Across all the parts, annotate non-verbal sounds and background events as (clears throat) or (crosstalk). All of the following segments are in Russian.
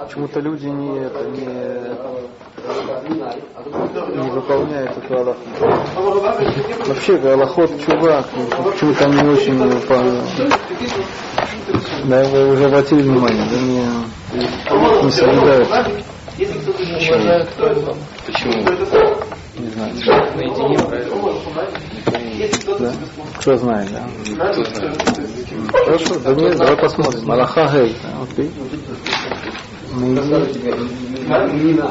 Почему-то люди не, это, не, не выполняют эту Аллаху. Вообще, Аллахот чувак, почему-то они не очень выполняют. Да, вы уже обратили внимание, да, не, не соблюдают. Почему? Не знаю. Наедине, правильно? Да? Кто знает, да? Кто знает? Хорошо, да нет, давай посмотрим. Аллаха Гей. видишь? Наедине.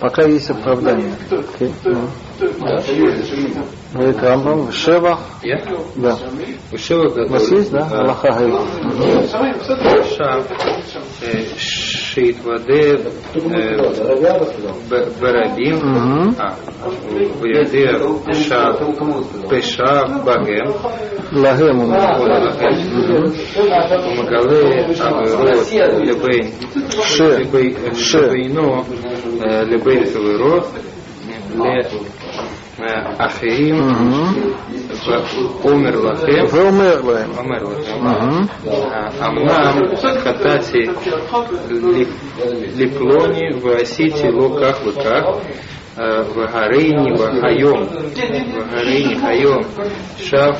Пока есть оправдание. Окей, ну. Говорит Рамбам, Шева, Я? да. У Шева У вас есть, да? Аллаха Гей. Шав, э, Шит Ваде, Барабим, Мгм. а, Ваде Шав, Пешав, Багем, Лагем он. Магале, Аверот, Лебейн, Ше. Ше. Лебейно, э, Лебейн Таверот, Ле Ахирим, Мгм. Омер Лахем, Веомер лаем. Омер Лахем, Мгм. אמנם חטאתי לפלוני ועשיתי לו כך וכך אה, והריני והיום והריני היום שב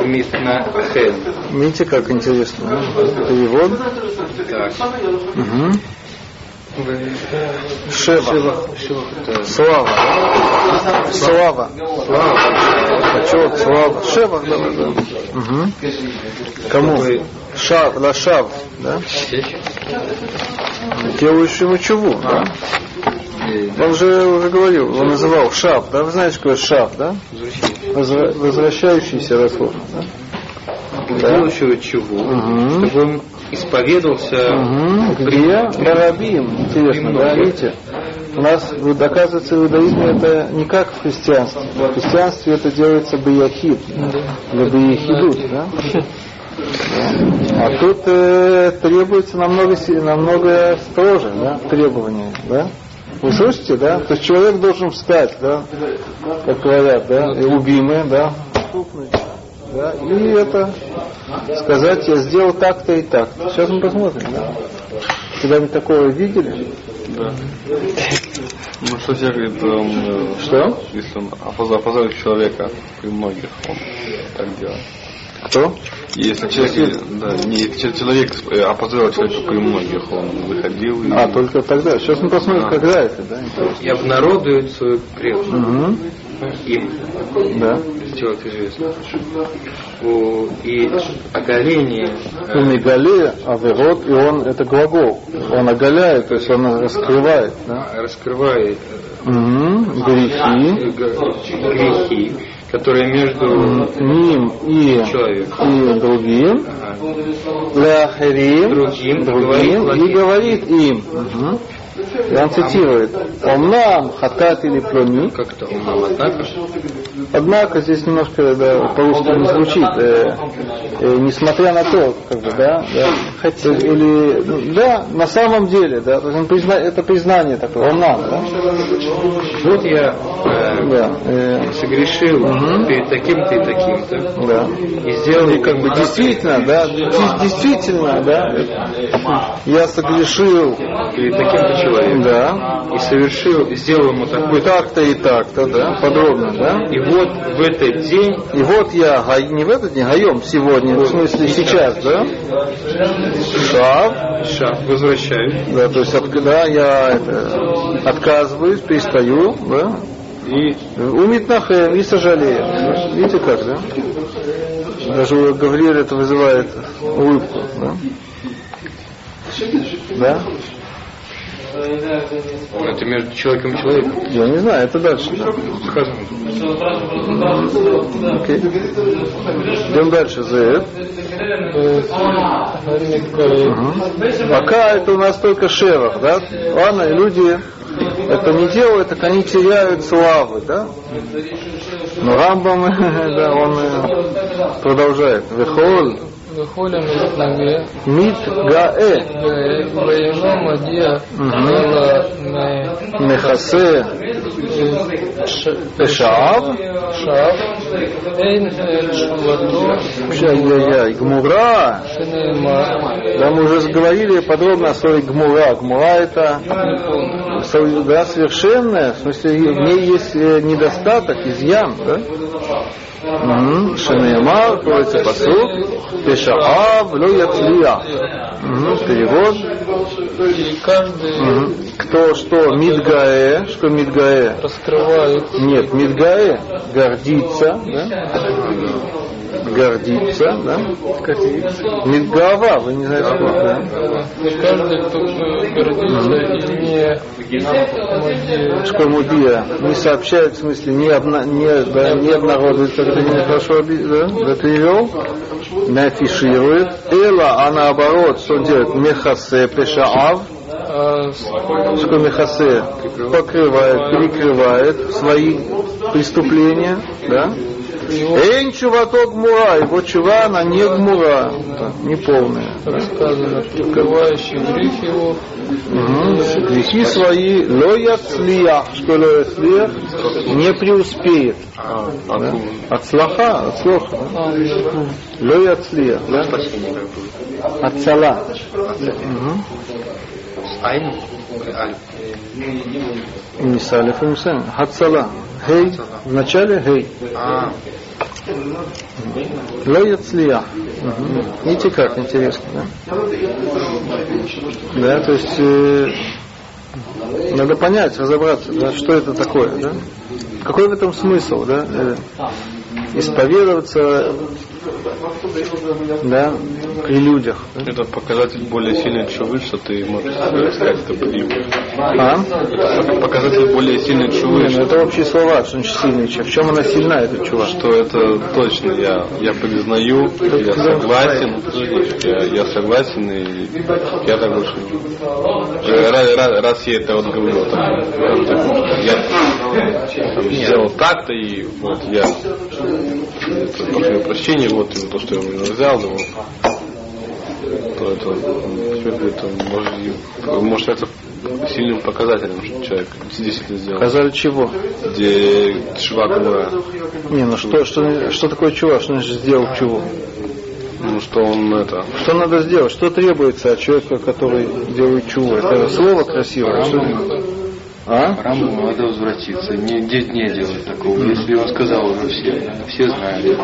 ומתנחל. Видите, как интересно. а? Перевод. Так. Мгм. Шева. Слава. Слава. Почет, слава. Шева, да. Кому? Шав, лашав, да? Делаешь ему чуву, да? Он же уже говорил, он называл шав, да? Вы знаете, что такое шав, да? Возвращающийся раствор. Да? Да. Делающего чего? Мгм. Чтобы он исповедовался Мгм. Где? Барабим. Интересно, да, видите? У нас, вот, оказывается, в иудаизме это не как в христианстве. В христианстве это делается баяхид, для баяхидут, да? Да. А тут э, требуется намного, намного строже, да, требования, да? Вы слышите, да? То есть человек должен встать, да, как говорят, да, и любимый, да, да, и это сказать, я сделал так-то и так. Сейчас мы посмотрим, да. Когда-нибудь такое видели? Ну, что тебе говорит, он, э, Что? если он опозор- опозорит человека при многих, он так делает. Кто? Если человек, да, не, если человек э, опозорил человека при многих, он выходил и... А, только тогда. Сейчас мы посмотрим, А. когда это, да? интересно. и обнародует свою крепость Мгм. Им. Да. сделать известно. У- И оголение Он оголе, аверот, и он, это глагол. Он оголяет, то есть он раскрывает, да? раскрывает Мгм. Грехи. грехи, которые между Ним и, человеком и другим. ага, Другим, другим, говорит и говорит им. Мгм. И он цитирует. Омнам хатат или плони. как-то умом, однако Однако здесь немножко да, по-русски не звучит. э, э, несмотря на то, как бы, да, да, хотя, или, ну, да, на самом деле, да, то есть он призна- это признание такое, он нам, да, вот я э, да, э, согрешил Мгм. перед таким-то и таким-то да. и сделал И как бы действительно, да, де- действительно, да, я согрешил, перед таким-то человеком да, и совершил, сделал ему такой так-то и так-то, да, подробно, да. и вот в этот день И вот я, не в этот день, гаем сегодня, в смысле сейчас, да, шав, шаг возвращаюсь да, то есть от, когда я это, отказываюсь, перестаю, да, и умитнахем и сожалею. Да? Видите как, да? Даже у Гавриэля это вызывает улыбку, да? Да? Это между человеком и человеком Я не знаю, это дальше. Да? сказано. Окей. Идем дальше. Зет. Мгм. Пока это у нас только шевах, да? Ладно, и люди это не делают, так они теряют славы, да? Но Рамбам, (laughs) да, он э, продолжает. Вехол, выходим из ноги, Мид гаэ. воено мадия, Мехасе Пешаав. шав, эйн шувато, Ай-яй-яй. Гмура. Да, мы уже говорили подробно о слове гмура. Гмура это да, совершенная, в смысле в ней есть э, недостаток, изъян, да? Мгм. Шенеемар, говорится посуд, Пешаав, ло яцлия. Мгм. Перевод. Кто что? Мидгаэ. Что Мидгаэ? раскрывает Нет, Мидгаэ гордится, да? Гордится, да? Мидгава, вы не знаете, что да? Каждый, кто гордится и не Шкомудия не сообщает, в смысле, не, обна, не, да, не обнародует, как ты не хорошо да, перевел, не афиширует. Эла, а наоборот, что делает? Мехасе пешаав, а с- что мехасе покрывает, перекрывает свои преступления, да? Эйн чувато гмура, его чува, она не гмура, да, не полная. как сказано, прикрывающий грех его. Грехи свои ло яцлия, что ло яцлия, не преуспеет. А, Да? откуда? От слаха, от слоха. а, Ло яцлия, да? Спасение как будет. От сала. Айн? Не салиф, не. От сала. Гей. В начале гей. А, яцлия. Мгм. Видите, как интересно, да? Да, то есть э, надо понять, разобраться, да, что это такое, да? Какой в этом смысл, да? Э, исповедоваться, да, при людях. это показатель более сильной чувы, что ты можешь сказать это погиб. А? Это показатель более сильной чувы, Не, ну что, это общие слова, что значит сильный чувак. В чем она сильна, эта чувак? что это точно я, я признаю, я согласен, я, я согласен, и я так больше буду. Э, Раз, раз- раз я это вот говорю, так, я там, сделал так-то, и вот я это, прошу прощения, вот то, что я его взял, вот, то это, это может, и- может это сильным показателем, что человек действительно сделал. Сказали чего? Где чувак была, Не, ну что, что, что такое чувак? Что значит сделал чего? ну что он это, Что надо сделать? Что требуется от человека, который делает чуву? Это слово красивое. Что... А? Рамбу надо возвратиться, не, не, не делать такого. Если он сказал уже все, все знали.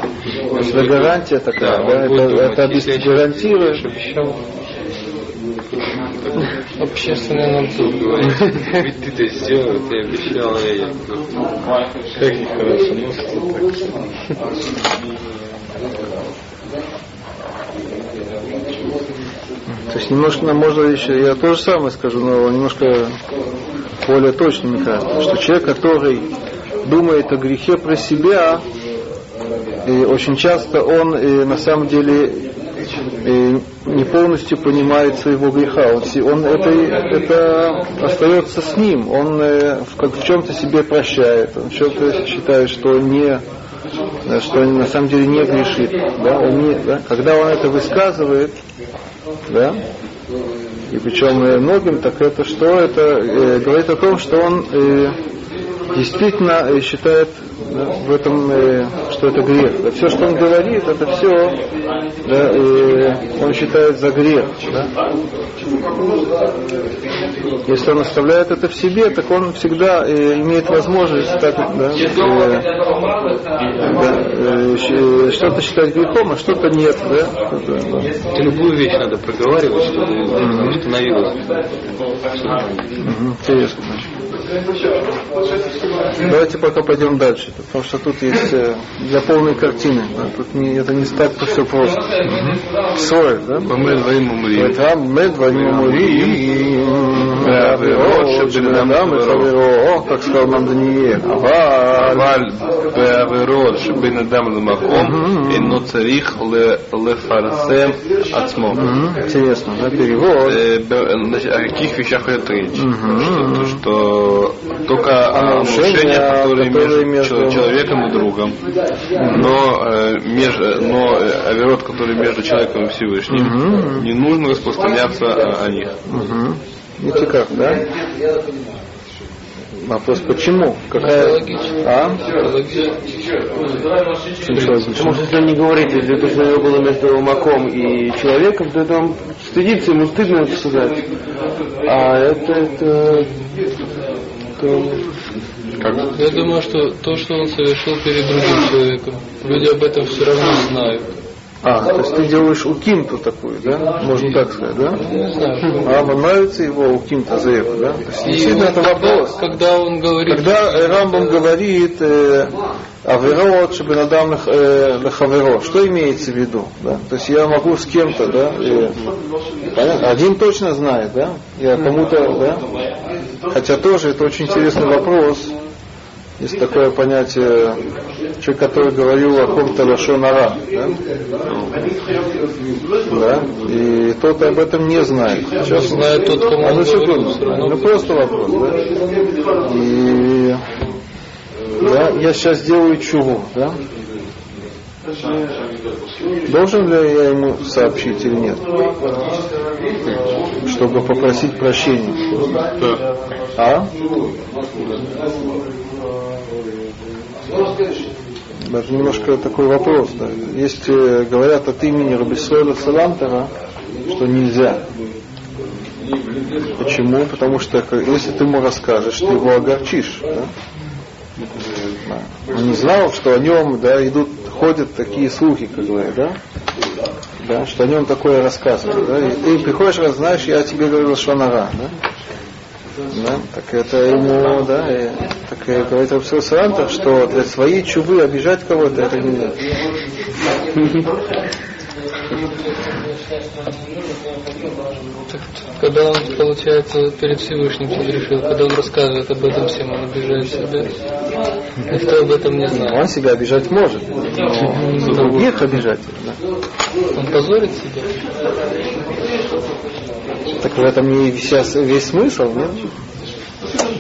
Это гарантия такая, Да, да? Это, думать, это обес- гарантирует. обещал общественный надзор. Ведь ты это сделал, ты обещал, я, я. как нехорошо носится так. То есть немножко нам можно еще, я то же самое скажу, но немножко более точно мне кажется, что человек, который думает о грехе про себя, и очень часто он э, на самом деле э, не полностью понимает своего греха. Он, он это, это остается с ним. Он э, как, в чем-то себе прощает, он в чем-то считает, что не да, что он на самом деле не грешит. Да, он не, да, когда он это высказывает, да, и причем многим, так это что? Это э, говорит о том, что он э, действительно считает в этом, э, что это грех. Все, что он говорит, это все да, э, он считает за грех. Да? Если он оставляет это в себе, так он всегда э, имеет возможность так, да, э, да, что-то считать грехом, а что-то нет. Да? Что-то, да. Любую вещь надо проговаривать, чтобы становилось. Мгм, Интересно. Давайте пока пойдем дальше, потому что тут есть э, для полной картины. да, тут не, это не так-то все просто. Свой, да? Мы двоим умри. Мы двоим умри. בעבירות שבן אדם חברו, как сказал нам Даниэль. אבל אבל בעבירות שבין אדם למקום אינו צריך ל- לפרסם עצמו. Интересно, да, перевод. Э, б- значит, О каких вещах идет речь? Что, что только о нарушения, нарушениях, которые которые между, между- человеком и другом, но, э, меж- но э, оверот, которые между человеком и Всевышним, не нужно распространяться о, о них. Угу. Видите как, да? Вопрос, почему? Какая... А? Потому что если он не говорит, если то, что у него было между маком и человеком, то это он стыдится, ему стыдно это сказать. А это, это, это Как? Я думаю, что то, что он совершил перед другим человеком, люди об этом все равно знают. А, то есть ты делаешь укимту такую, да? Можно так сказать, да? А вам нравится его укимта за это, да? То есть действительно это вопрос. когда он говорит, Когда э, Рамбам говорит э, Аверот Шабинадам Лехаверо, что имеется в виду? Да? То есть я могу с кем-то, да, и- понятно? один точно знает, да, я кому-то, да, хотя тоже это очень интересный вопрос. Есть такое понятие, человек, который говорил о ком-то Лашонара, да? да, и тот об этом не знает. Сейчас знает тот, кому а он ну, просто вопрос, да? И да, я сейчас делаю чуву, да? Должен ли я ему сообщить или нет? Чтобы попросить прощения. А? Даже немножко такой вопрос. Да. Есть, э, говорят от имени Рабисуэля Салантера, что нельзя. Почему? Потому что если ты ему расскажешь, ты его огорчишь. Да? Он не знал, что о нем да, идут, ходят такие слухи, как говорят, да? Да, что о нем такое рассказывают. Да? И ты приходишь, раз знаешь, я тебе говорил Шонара, да? Да, так это ему, да, и, так и говорит Рабсил Сарантов, что для своей чувы обижать кого-то, это нельзя. так, когда он, получается, перед Всевышним согрешил, когда он рассказывает об этом всем, он обижает себя. Никто об этом не знает. Он себя обижать может, но других обижать. Да. Он позорит себя. Так в этом и сейчас весь смысл, нет?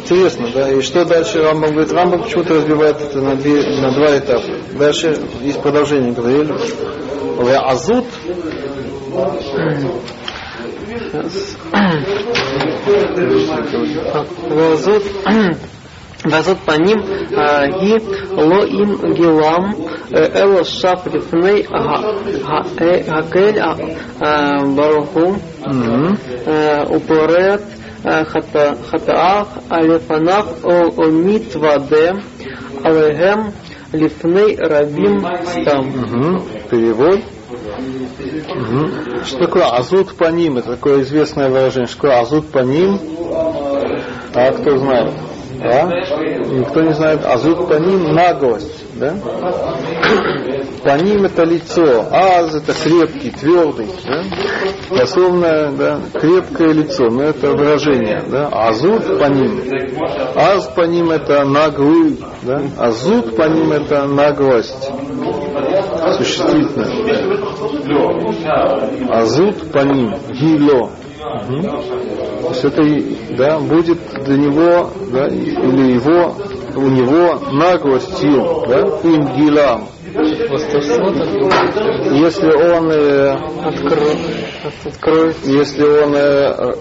Интересно, да? И что дальше Рамбам говорит? Рамбам почему-то разбивает это на, две, на два этапа. Дальше есть продолжение Гавриэля. Азут. Азут. Вазот по ним а, ги ло им гилам э, эло шаф рифней а, э, гакель а, баруху э, упорет хатаах алефанах омит ваде алегем лифней рабим стам. Перевод. Что такое азут по ним? Это такое известное выражение. Что азут по ним? А кто знает? А? Никто не знает. Азут по ним наглость. Да? По ним это лицо. Аз это крепкий, твердый. Да? Дословно, да, крепкое лицо. Но это выражение. Да? Азут по ним. Аз по ним это наглый. Да? Азут по ним это наглость существительное. Азут по ним, гило. Мгм. То есть это да, будет для него, да, или его, у него наглостью, да, им гилам. Восторжество так говорит. Если он э, Откро- Откроет. если он э,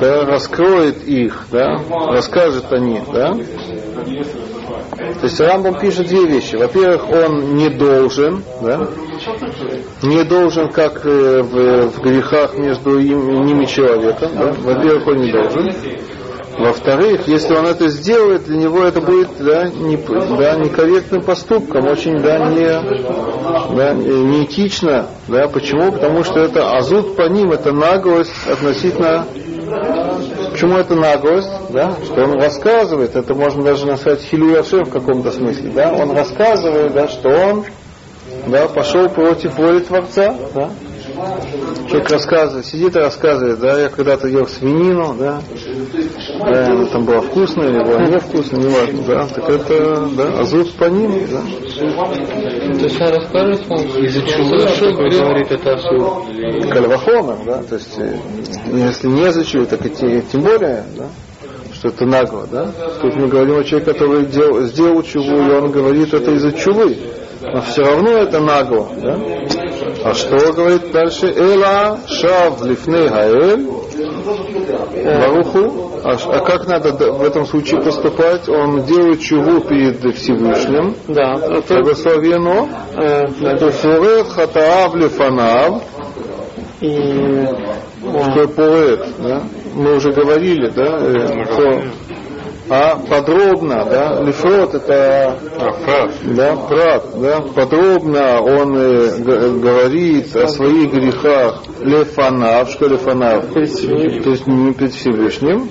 да, раскроет их, да, расскажет о них, да. То есть Рамбам пишет две вещи. Во-первых, он не должен, да, не должен, как э, в, в грехах между им, ними человеком, да. Во-первых, он не должен. Во-вторых, если он это сделает, для него это будет да, не, да, некорректным поступком, очень да, не, да, неэтично. Да, почему? Потому что это азут по ним, это наглость относительно Почему это наглость? Да? Что он рассказывает, это можно даже назвать хилюяшем в каком-то смысле. Да? Он рассказывает, да, что он да, пошел против воли Творца. Да? Человек рассказывает, сидит и рассказывает, да, я когда-то ел свинину, да, да, она там была вкусная или была невкусная, не важно, да, так это, да, азут по ним, да. То есть он расскажет вам, Из-за чего говорит это? Или- Кальвахомер, да, то есть, э, если не за чего, так и те- тем более, да, что это нагло, да. Тут мы говорим о человеке, который дел- сделал чуву, и он говорит это из-за чувы. Но все равно это нагло, да. А что говорит дальше? Эла шав лифней гаэль Баруху. А, а как надо в этом случае поступать? Он делает чуву перед Всевышним. Да, это Благословено. э, Фурет хатаав лифанав. и Что поэт, да? Мы уже говорили, да? э, что- а подробно, да? Лифрот это А, да, прав, да, подробно он э, г- говорит о своих грехах лефанав, что лефанав, то есть не перед Всевышним,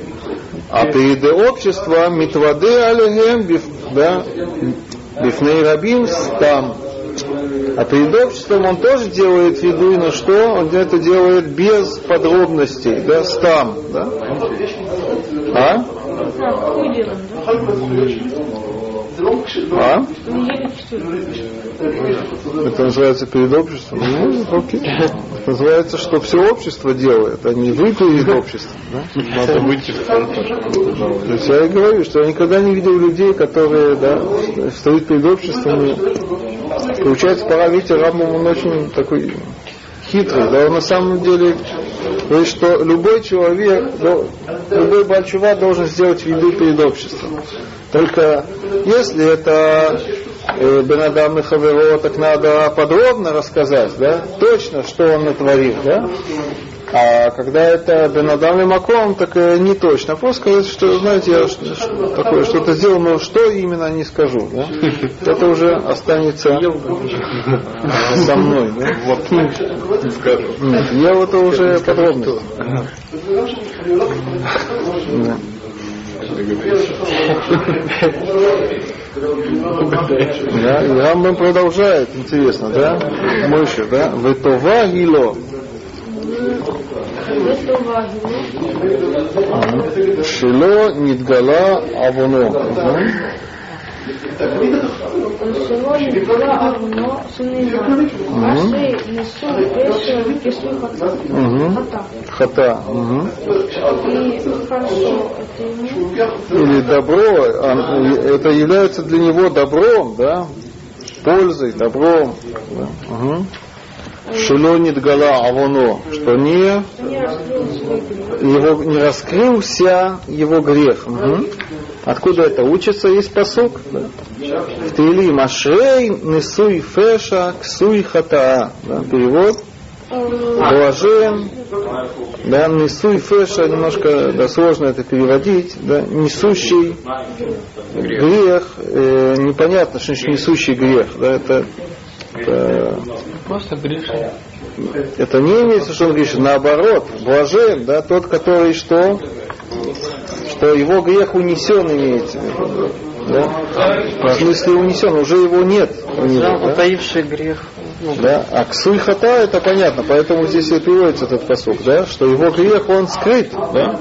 а перед обществом митваде алегем, биф- да, бифней рабим там. А перед обществом он тоже делает виду, но что? Он это делает без подробностей, да, стам, да? А? А? Это называется перед обществом? Ну, окей. Это называется, что все общество делает, а не вы перед обществом. Да? Надо центр. То есть я и говорю, что я никогда не видел людей, которые да, стоят перед обществом. И получается, пора, видите, Рамбам, он очень такой хитрый. Да, он на самом деле говорит, что любой человек, любой бальчува должен сделать виду перед обществом. Только если это э, Бенадам и Хаверо, так надо подробно рассказать, да, точно, что он натворил, да. А когда это Бенадам и Маком, так э, не точно. Просто сказать, что, знаете, я ш- такое что-то сделал, но что именно не скажу, да. Это уже останется со мной, да. Вот, я вот это уже подробно. Да. Рамбам продолжает, интересно, да? Мойша, да? Ветова гило. Шило нидгала авоно. Barcelona Bruno Сулейман. Аши Несу Пешу Пешу Хата. Хата. И хорошо это Или добро, а, это является для него добром, да? пользой, добром. Да. Угу. Шелонит гала авоно, что не, его, не раскрылся его грех. Угу. Откуда это учится? Есть посук. Да? В Тили Машрей Несуй Феша Ксуй Хатаа. Да? Перевод. Блажен. Да, Несуй Феша, немножко да, сложно это переводить. Да? Несущий грех. э, непонятно, что значит несущий грех. Да? Это, это Просто грешный. это не имеется, что он говорит, наоборот, блажен, да, тот, который что? Что его грех унесен имеется в виду. Да? В смысле унесен, уже его нет у него. да, Да? утаивший грех. Ну, Да? А ксуй хата это понятно, поэтому здесь и переводится этот посук, да? что его грех он скрыт. Да?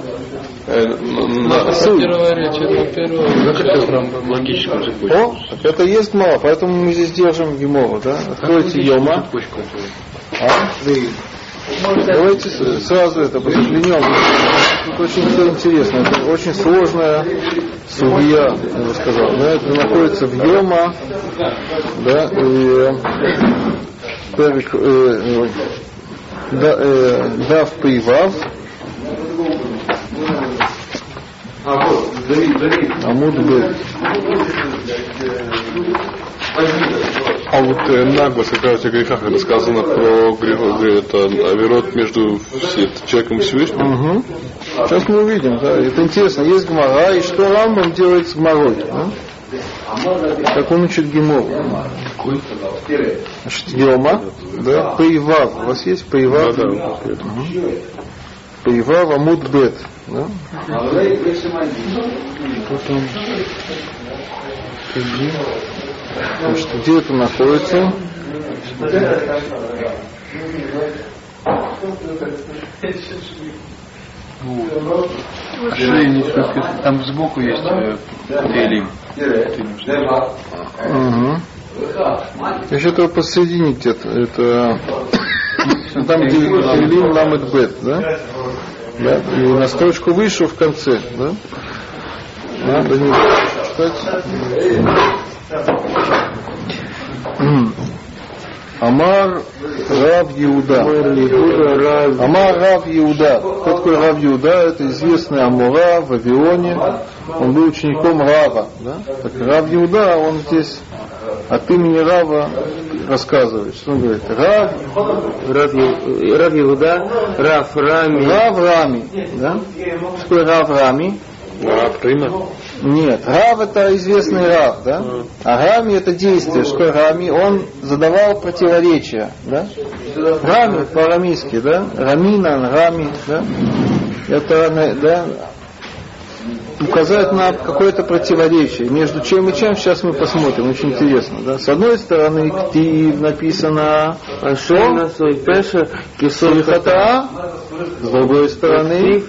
Э, н- на- Суй. Первая речь, это первая. Логическую цепочку. О, так это есть мало, поэтому мы здесь держим Гемору, да? Откройте Йома. А? Давайте сразу это взглянем. Тут очень все интересно. Это очень сложная судья, я бы сказал. Да, это находится в Йома, да, и перек, э, да, э, Дав Пейвав, Амуд Бет. А вот э, наглость, как раз о грехах, это сказано про грех, это Аверот между человеком и Всевышним. Мгм. Сейчас мы увидим, да. Это интересно. Есть Гмара, и что Рамбам делает с Гмарой? да? Как он учит Гемору. Значит, Йома, да, Пейвав. У вас есть Пейвав? Да, да. Пейвав Амуд Бет. Да? Вот он. Значит, где это находится? Шейни, там сбоку есть э, Тейлим. Угу. Еще то посередине где-то. Это (coughs) там, где Илим Ламет Бет, да? Да? И на строчку выше в конце, да? Надо не читать. Амар Рав Иуда. Амар Рав Иуда. Кто такой Рав Иуда? Это известный Амура в Вавилоне. Он был учеником Рава. Да? Так Рав Иуда, он здесь от имени Рава рассказывает. Что он говорит? Рав, Рав, Рав Иуда, Рав Рами. Рав Рами. Да? Что такое Рав Рами? А, Прима? Нет, Рав это известный Рав, да? А Рами это действие. Что Рами? Он задавал противоречия, да? Рами по-арамейски, да? Раминан, Рами, да? Это, да, указать на какое-то противоречие. Между чем и чем сейчас мы посмотрим. Очень интересно, да? С одной стороны, Ктив написано кисой Сульхата, с другой стороны,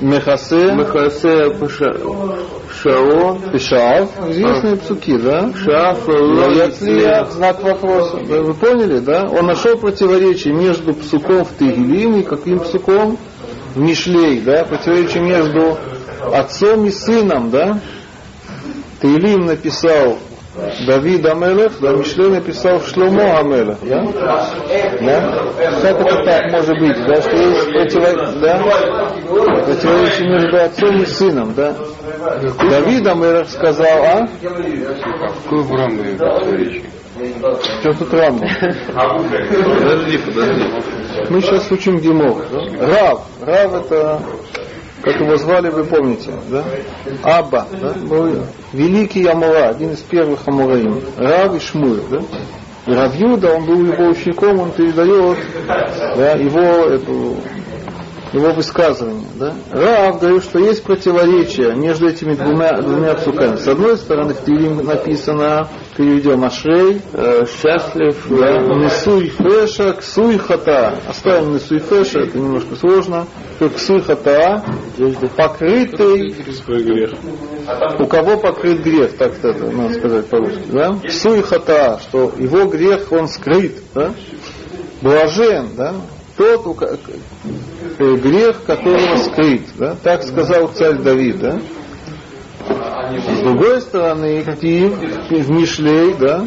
Мехасе, Махасе Паша- Шао, Пешав, известные псуки, да? Шаф, Яцлия, знак вопроса. Вы поняли, да? Он нашел противоречие между псуком в Тегелим и каким псуком? В Мишлей, да? Противоречие между отцом и сыном, да? Теилим написал Давид Амелех, да, Мишлей написал Шломо Амелех, да? да? Как это так может быть, да, что есть противо- да? противоречие между отцом и сыном, да? Давид Амелех сказал, а? Какой в Рамбе противоречие? Что тут Рамбам? Подожди, подожди. Мы сейчас учим. Да? Рав. Рав это, как его звали, вы помните, да? Абба, да? Был великий Амура, один из первых Амураим. Рав и Шмур, да? И Рав Юда, он был его учеником, он передает да, его, эту, его высказывание. Да? Рав говорит, что есть противоречие между этими двумя, двумя псуками. С одной стороны, в Тилим написано, переведем Ашрей, э, счастлив, да, Несуй феша, ксуй хата. Оставим несуй феша, это немножко сложно. Как Ксуй хата, покрытый, у кого покрыт грех, так это надо сказать по-русски, да? Ксуй хата, что его грех, он скрыт, да? Блажен, да? Тот, у э, грех которого скрыт, да? Так сказал царь Давид, да? С другой стороны, какие в Мишлей, да,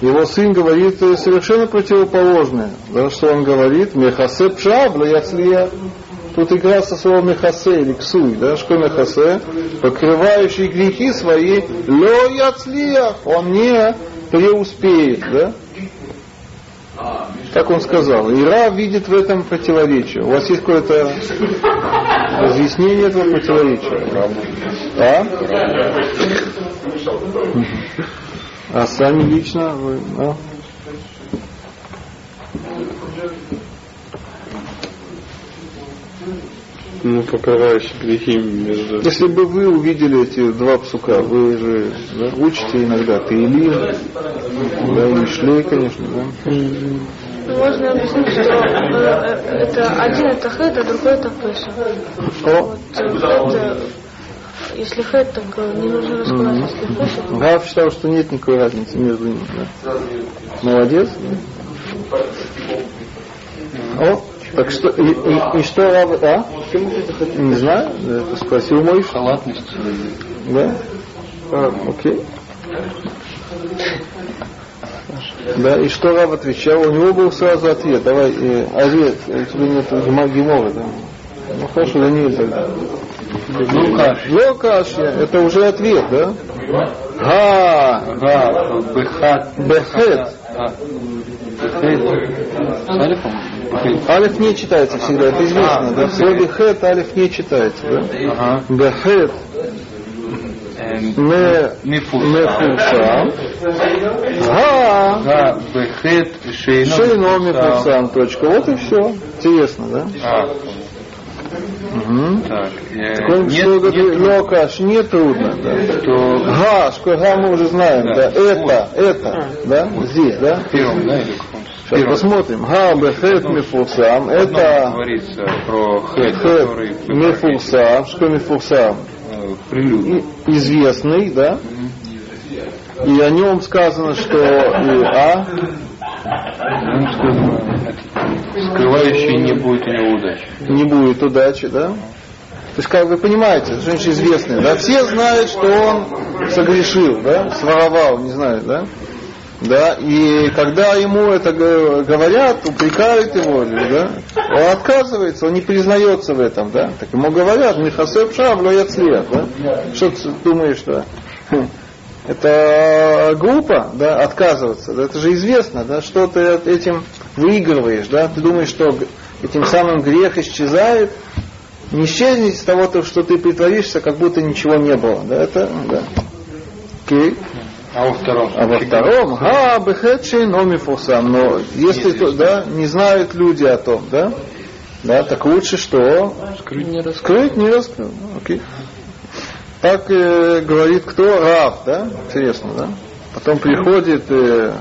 его сын говорит совершенно противоположное. Да, что он говорит? Мехасе пшабла яцлия. Тут игра со словом мехасе или ксуй, да, что мехасе, покрывающий грехи свои, ло яцлия, он не преуспеет, да. Так он сказал. И Рав видит в этом противоречие. У вас есть какое-то разъяснение этого противоречия? А? А сами лично вы, а? Ну, покрывающий грехи между... Если бы вы увидели эти два псука, вы же да, учите иногда Таилим, да, и Мишлей, конечно, да. Можно объяснить, что э, это один это хэт, а другой это пеша. О, Вот э, хэт, э, если хэт, так э, не нужно раскрывать, если пеша, то Гав считал, что нет никакой разницы между ними. Да. Молодец. О, так что, и, и- и что Рав, а? Не знаю, это спросил мой. Халатность. Да? А, окей. Да, и что Рав отвечал? У него был сразу ответ. Давай, э, Арет, у тебя нет гемора, да? Ну хорошо, Даниэль тогда. Локашья, это уже ответ, да? Га, Га, Бехат. бехет. По-моему. Алиф не читается всегда, это известно, да? В слове хет алиф не читается, да? Ага. Мифурса. мефурсам. Га, Бехет, Шейно. Мефурсам, точка. Вот и все. Интересно, да? А, Угу. так. э, Такое Нет, что нет, Локаш, не трудно, да? что Га, га мы уже знаем, да? Да. Это, это, да? Здесь, да? в первом, да, или в каком? Сейчас посмотрим. Га бехет мифурсам. Это говорится про хет который мифурсам. Что мифурсам? э, прелюдия. И- Известный, да? И о нем сказано, что и а, скрывающий не будет у него удачи. не будет удачи, да? То есть, как вы понимаете, очень известный, да? Все знают, что он согрешил, да? Своровал, не знаю, да? Да, и когда ему это говорят, упрекают его, да, он отказывается, он не признается в этом, да. Так ему говорят, Михасеп Шав, Яцлех, да. Что ты думаешь, хм, (laughs) это глупо, да, отказываться, да, это же известно, да, что ты этим выигрываешь, да, ты думаешь, что этим самым грех исчезает, не исчезнет из того, то, что ты притворишься, как будто ничего не было, да, это, да. Окей. А во втором А во втором, га, бехетши, но мифусам. Но если то, да, не знают люди о том, да, да, так лучше что? Не раскрыть. Скрыть, не раскрыть. Ну, Окей. Так э, говорит кто? Рав, да? Интересно, да? Потом приходит э,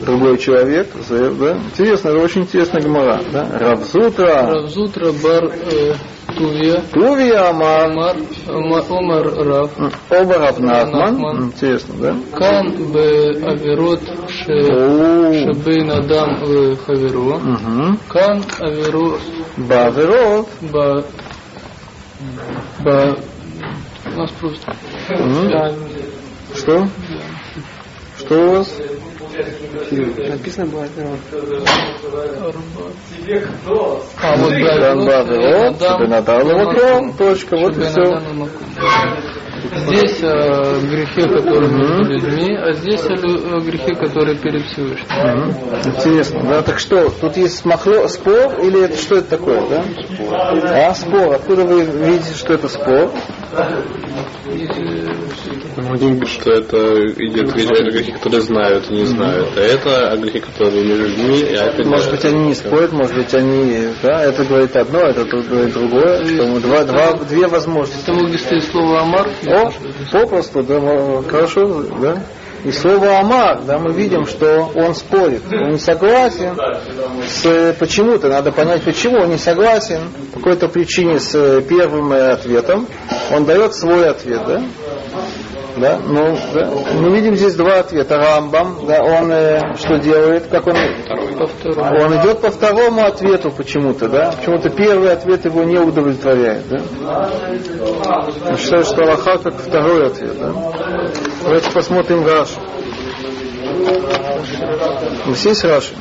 другой человек, заяв- да? Интересно, это очень интересная гемора, да? Равзутра, Равзутра бар э, Тувия. Тувия Амар, Амар, Ама- Омар Рав. Оба Рав Нахман. Нахман. Интересно, да? Кан бе О, шебейн адам хаверо. Кан авиро Баверот. ба ба у нас просто Что? Что у вас? Написано было. А вот Ганба Верот, Шабенадал Макром, точка, вот и все. Здесь э, грехи, которые между людьми, а здесь э, лю- э, грехи, которые перед Всевышним. Интересно, да? Так что, тут есть махло, спор или это что это такое, да? А, спор. Откуда вы видите, что это спор? Ну, Один говорит, что это идет о грехи, которые знают и не знают. А это о грехе, которые между людьми, и опять Может быть, они не спорят, может быть, они, да, это говорит одно, это говорит другое. Два, два, две возможности. Где стоит слово Амар, О, попросту, да, хорошо, да. И слово Амар, да, мы видим, что он спорит, он не согласен с почему-то, надо понять, почему он не согласен по какой-то причине с э, первым э, ответом, он дает свой ответ, да. Да, ну, да. Мы видим здесь два ответа. Рамбам, да, он э, что делает, как он второму. он идет по второму ответу почему-то, да? Почему-то первый ответ его не удовлетворяет, да? Он считает, что Аллаха как второй ответ, да? Давайте посмотрим Раши. Здесь есть Раши?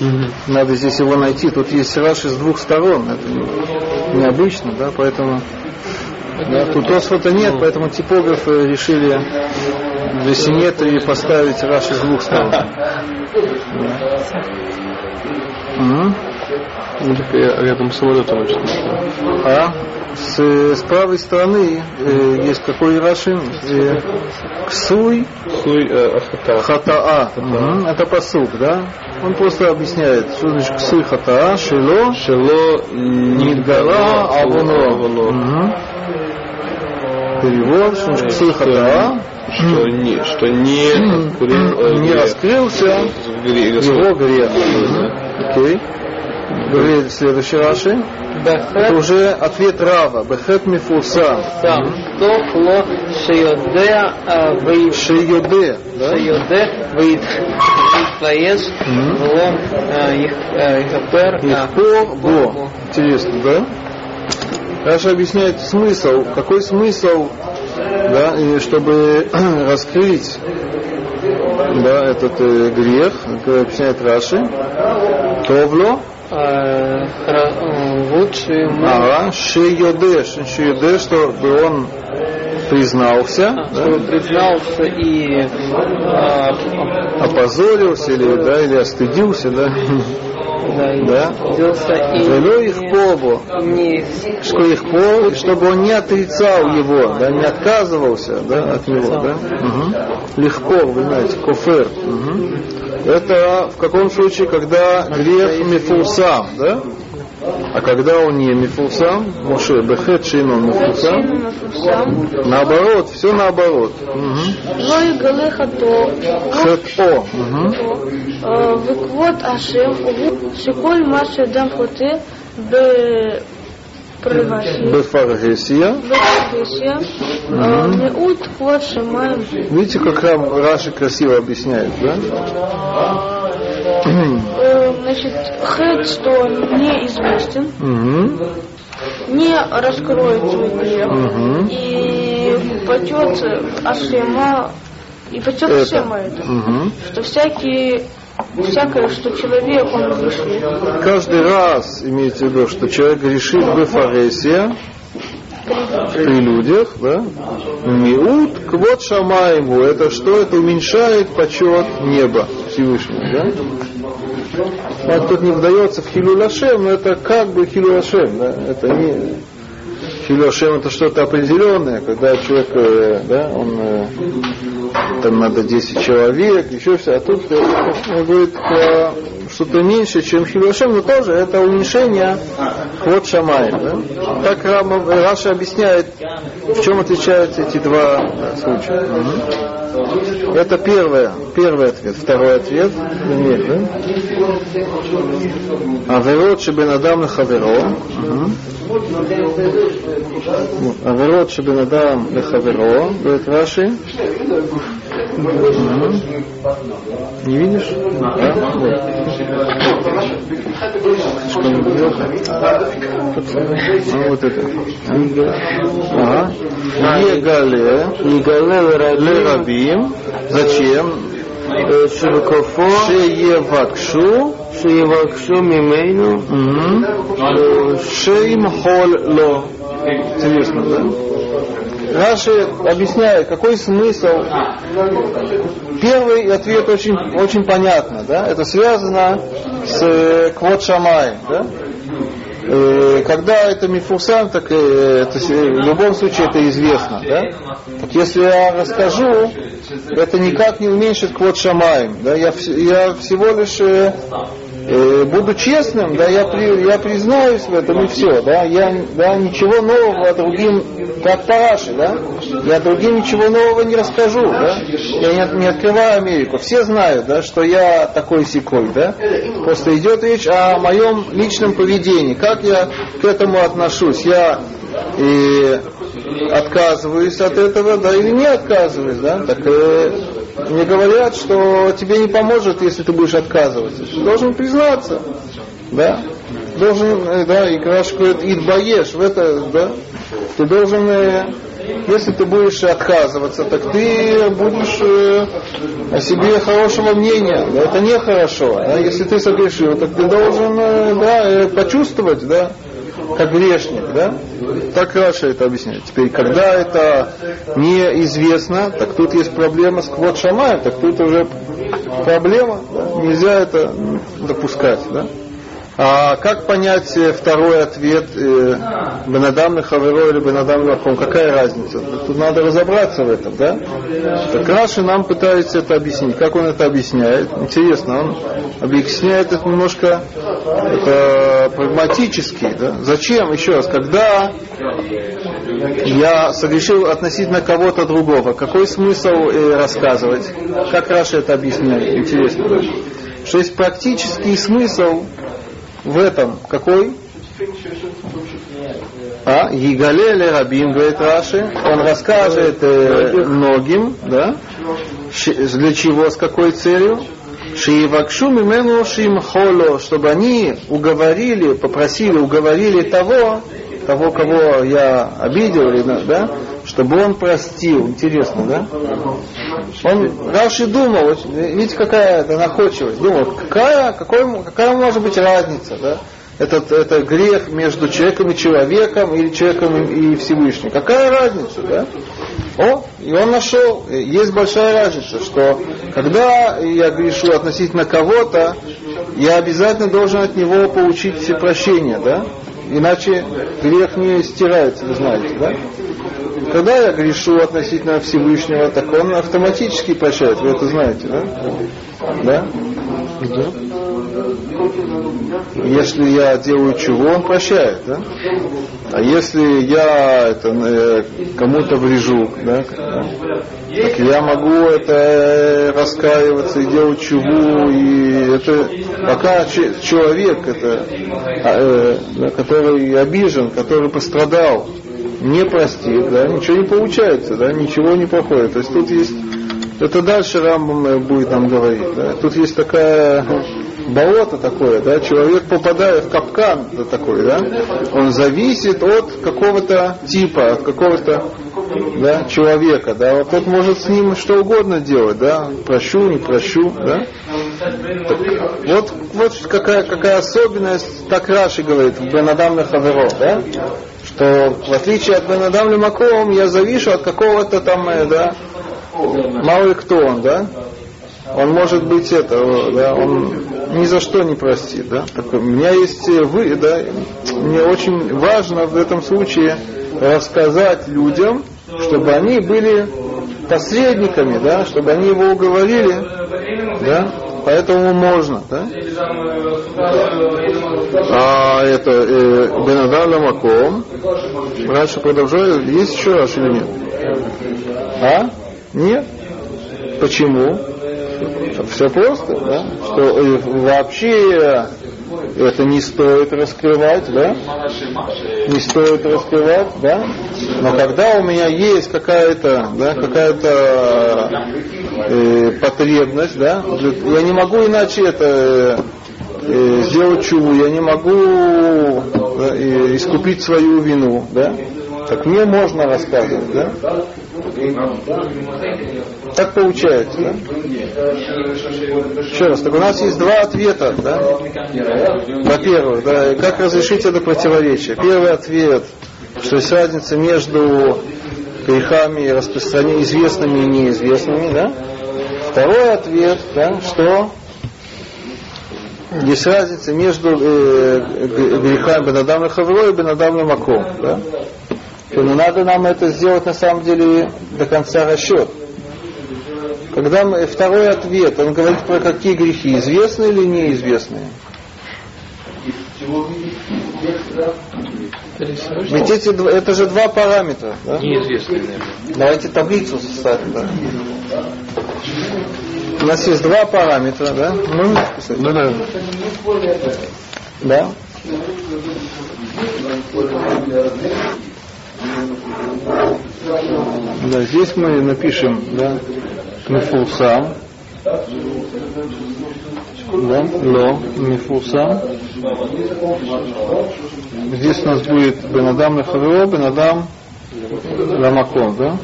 (clears throat) Надо здесь его найти. Тут есть Раши с двух сторон. Это не- необычно, да? Поэтому да, тут Осфота нет, поэтому типографы решили для симметрии поставить Раши с двух сторон. (laughs) Ну, так я рядом с самолетом очень. А с, с правой стороны э, есть какой Раши? Э, ксуй Суй э, ахата. хатаа. Мгм. Это посук, да? Он просто объясняет, что значит ксуй хатаа, шило, Шело нидгала, авуно. Мгм. Перевод, что значит ксуй хатаа, Что не, что не э, не раскрылся его грех. Окей. Говорит следующий Раши. Это уже ответ Рава. Бехет мифуса. То ло шеёдеа э, выйдет, Шеёде. Шеёде вейд. Вейдвоез. Ло э, ихпер. Э, Ихпор а, бо. Интересно, да? Раша объясняет смысл. Какой смысл, да, и чтобы (clears throat) раскрыть да, этот э, грех, как объясняет Раши, Товло, э, ага, шейоде, шейоде, чтобы он признался, да, чтобы признался и э, опозорился или, да, или остыдился, да, да, да. и их побо, не что их пол, чтобы он не отрицал его, да, не отказывался да, от него. Да? Угу. Легко, вы знаете, кофер. Мгм. Это в каком случае, когда грех мифусам, да? А когда он не мифусам, Моше бехет шином мифусам, наоборот, все наоборот. Лой гале хато, хато, э, веквот ашем, шиколь маше дам хоте, Бефаргесия. Э, Видите, как там Раши красиво объясняет, да? Э, значит, хед, что неизвестен, не раскроет свой грех. И пойдет Ашема, и пойдет Ашема это, что всякие всякое, что человек, он грешит. Каждый раз имейте в виду, что человек грешит бефаресия при людях, да? Миут квот шамаеву. Это что? Это уменьшает почет неба Всевышнего, да? Вот тут не вдается в Хилю Лашем, но это как бы Хилю Лашем, да? Это не Хилю Лашем это что-то определенное, когда человек, э, да, он э, там надо 10 человек, еще все, а тут э, он говорит про что-то меньше, чем Хилошем, но тоже это уменьшение ход Шамаем. Да? Так Раша объясняет, в чем отличаются эти два случая. Угу. Это первое, первый ответ. Второй ответ. Нет, да? А Аверот Шибенадам на Хаверо. Аверот Шибенадам на Хаверо, говорит Раши. Не видишь? А, да. Ну вот это. Ага. Егале, Егале а Лерабим. Зачем? Э, Шевакофо. Шеевакшу. Шеевакшу мимейну. Э, Шеимхол ло. Интересно, да? Раши объясняет, какой смысл. Первый ответ очень, очень понятно, да? Это связано с э, квот шамай, да? Э, Когда это мифурсам, так э, это, в любом случае это известно, да? Так если я расскажу, это никак не уменьшит квот шамаем, да? Я, я всего лишь э, буду честным, да, я, при- я признаюсь в этом и все, да, я да, ничего нового другим, как Параши, да, я другим ничего нового не расскажу, да, я не, не открываю Америку, все знают, да, что я такой секой, да, просто идет речь о моем личном поведении, как я к этому отношусь, я и отказываюсь от этого, да, или не отказываюсь, да, так э, мне говорят, что тебе не поможет, если ты будешь отказываться. Ты должен признаться, да, должен, э, да, и Краш говорит, идбаешь, в это, да, ты должен, э, если ты будешь отказываться, так ты будешь э, о себе хорошего мнения, да, это нехорошо, да, если ты согрешил, так ты должен, э, да, э, почувствовать, да, как грешник, да? Так Раша это объясняет. Теперь, когда это неизвестно, так тут есть проблема с квот шамаем, так тут уже проблема, да? нельзя это допускать, да? А как понять э, второй ответ э, Бенадам на Хаверо или Бенадам на? Какая разница? Тут надо разобраться в этом, да? Так Раши нам пытается это объяснить. Как он это объясняет? Интересно, он объясняет это немножко это прагматически, да? Зачем, еще раз, когда я согрешил относительно кого-то другого, какой смысл э, рассказывать? Как Раша это объясняет? Интересно? Что есть практический смысл в этом какой? А, Егалеле Рабим, говорит Раши, он расскажет э, многим, да, для чего, с какой целью? Шиевакшу мимену шим холо, чтобы они уговорили, попросили, уговорили того, того, кого я обидел, да, чтобы он простил. Интересно, да? Он Раши думал, видите, какая это находчивость, думал, какая, какой, какая может быть разница, да? Этот, это грех между человеком и человеком или человеком и Всевышним. Какая разница, да? О, и он нашел, есть большая разница, что когда я грешу относительно кого-то, я обязательно должен от него получить все прощения, да? Иначе грех не стирается, вы знаете, да? Когда я грешу относительно Всевышнего, так он автоматически прощает, вы это знаете, да? Да? Если я делаю чего, он прощает, да? А если я это, э, кому-то врежу, да, так я могу это э, раскаиваться и делать чуву, и это пока человек, это, а, э, который обижен, который пострадал, не простит, да, ничего не получается, да, ничего не проходит. То есть тут есть, это дальше Рамбам будет нам говорить, да, тут есть такая болото такое, да, человек попадает в капкан такой, да, он зависит от какого-то типа, от какого-то да, человека, да, вот тот может с ним что угодно делать, да, прощу, не прощу, да. Так, вот, вот какая, какая особенность, так Раши говорит, в Бенадам Хаверо, да, что в отличие от Бенадам Лемаком я завишу от какого-то там, э, да, мало ли кто он, да, он может быть это, да, он ни за что не простит, да. Так, у меня есть вы, да, мне очень важно в этом случае рассказать людям, чтобы они были посредниками, да, чтобы они его уговорили, да, поэтому можно, да. А это э, Бенадала Маком, раньше продолжаю, есть еще раз или нет? А? Нет? Почему? Все просто, да? Что э, вообще это не стоит раскрывать, да? Не стоит раскрывать, да? Но когда у меня есть какая-то, да, какая-то э, потребность, да, я не могу иначе это э, сделать чуву, я не могу да, искупить свою вину, да? Так мне можно рассказывать, да? Так получается, да? Еще раз, так у нас есть два ответа, да? Во-первых, да, как разрешить это противоречие? Первый ответ, что есть разница между грехами распространения известными и неизвестными, да? Второй ответ, да, что есть разница между э, грехами Бенадам Хавро и Бенадам Маком, да? Но надо нам это сделать на самом деле до конца расчет. Когда мы, второй ответ, он говорит про какие грехи, известные или неизвестные. Ведь эти, это же два параметра. Да? Неизвестные, Давайте таблицу составим. Да. У нас есть два параметра, да? Ну, Да, да. Да. Да, здесь мы напишем, да, мифулсам, да, ло, мифулсам. Здесь у нас будет Бенадам Лехаверо, Бенадам Ламакон, да?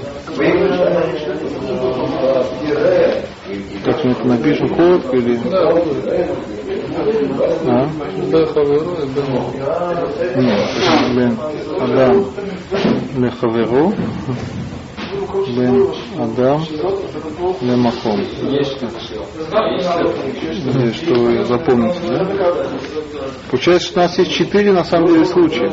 Как мы это напишем, коротко или... А? Бехаверу и Бену. Бен Адам Адам Лемахом. Э, Что вы запомните, да? Получается, что у нас есть четыре, на самом деле, случая.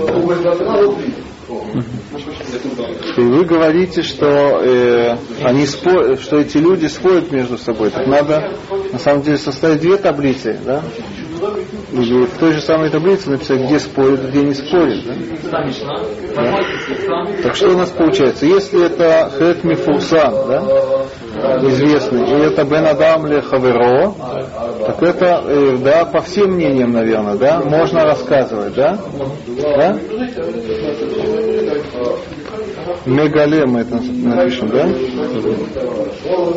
И вы говорите, что э, они спор... что эти люди спорят между собой. Так надо, на самом деле, составить две таблицы, да? Или в той же самой таблице написать, где спорят, где не спорят. Да? Да? Так что у нас получается? Если это Хет Мифурсан, да, известный, и это Бен Адам Ле Хаверо, так это, э, да, по всем мнениям, наверное, да, можно рассказывать, да? да? Мегале мы это напишем, да?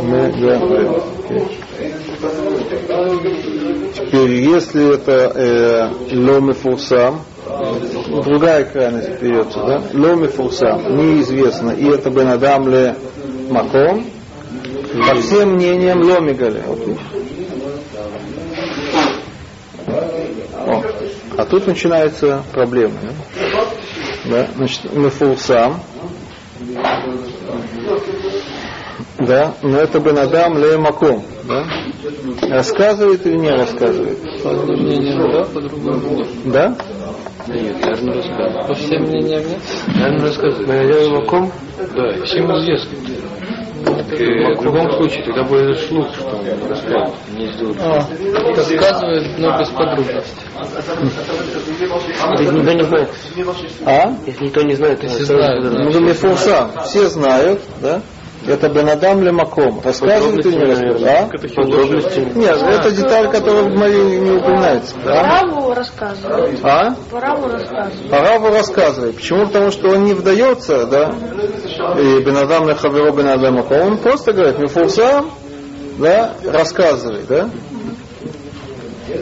Мегале. Теперь, если это э, ломи фурсам, другая крайность берется, да? Ломи фурсам, неизвестно, и это бенадам ле маком, по всем мнениям. О, а тут начинается проблема. Да? Да? Значит, мефулсам, да, но это Бенадам Ле Маком, да? Рассказывает или не рассказывает? По одним мнениям да, по другому нет. Да? Нет, наверное, рассказывает. По всем мнениям нет. Наверное, рассказывает. Бенадам Маком? Да, всем известно. В любом случае, тогда будет шлюх, что он рассказывает, не сделает. А, рассказывает, но без подробностей. Если никто не знает. А? Если никто не знает, то сразу знают, Ну, Мефурсам. Все знают, да? Это Бенадам Лемаком. Рассказывает или не рассказывает? А? Подробности. Нет, это деталь, которая в Маре не упоминается. Да? Раву рассказывает. А? Раву рассказывает. А Раву рассказывает. Почему? Потому что он не вдается, да? И Бенадам на Хаверо Бенадам Лемаком. Он просто говорит, Мефурсам, да, рассказывает, да?